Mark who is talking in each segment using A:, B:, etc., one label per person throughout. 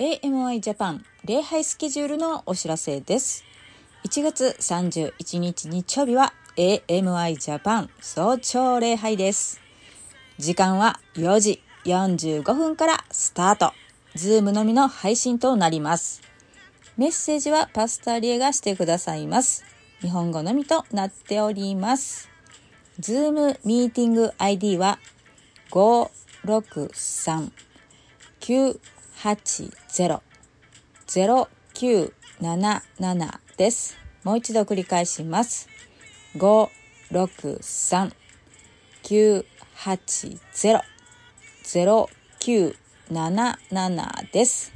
A: AMI ジャパン礼拝スケジュールのお知らせです。1月31日日曜日は AMI ジャパン早朝礼拝です。時間は4時45分からスタート。 Zoom のみの配信となります。メッセージは pastor リエがしてくださいます。日本語のみとなっております。 Zoom ミーティング ID は563 980-0977です。もう一度繰り返します。563-980-0977です。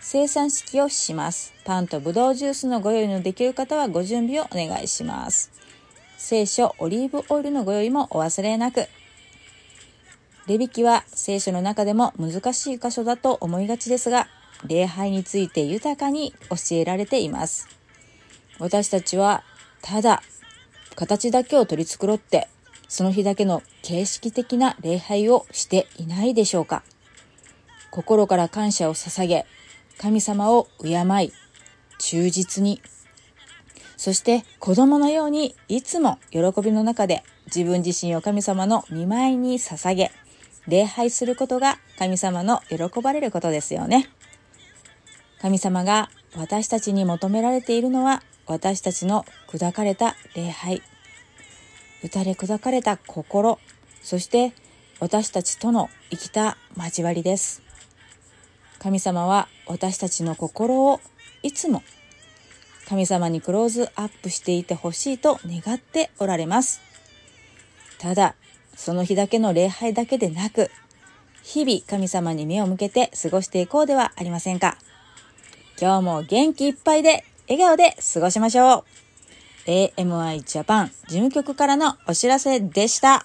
A: 生産式をします。パンとブドウジュースのご用意のできる方はご準備をお願いします。聖書オリーブオイルのご用意もお忘れなく。レビキは聖書の中でも難しい箇所だと思いがちですが、礼拝について豊かに教えられています。私たちはただ形だけを取り繕って、その日だけの形式的な礼拝をしていないでしょうか。心から感謝を捧げ、神様を敬い、忠実に、そして子供のようにいつも喜びの中で自分自身を神様の見舞いに捧げ、礼拝することが神様の喜ばれることですよね。神様が私たちに求められているのは私たちの砕かれた礼拝、打たれ砕かれた心、そして私たちとの生きた交わりです。神様は私たちの心をいつも神様にクローズアップしていてほしいと願っておられます。ただ、その日だけの礼拝だけでなく、日々神様に目を向けて過ごしていこうではありませんか。今日も元気いっぱいで、笑顔で過ごしましょう。AMI Japan 事務局からのお知らせでした。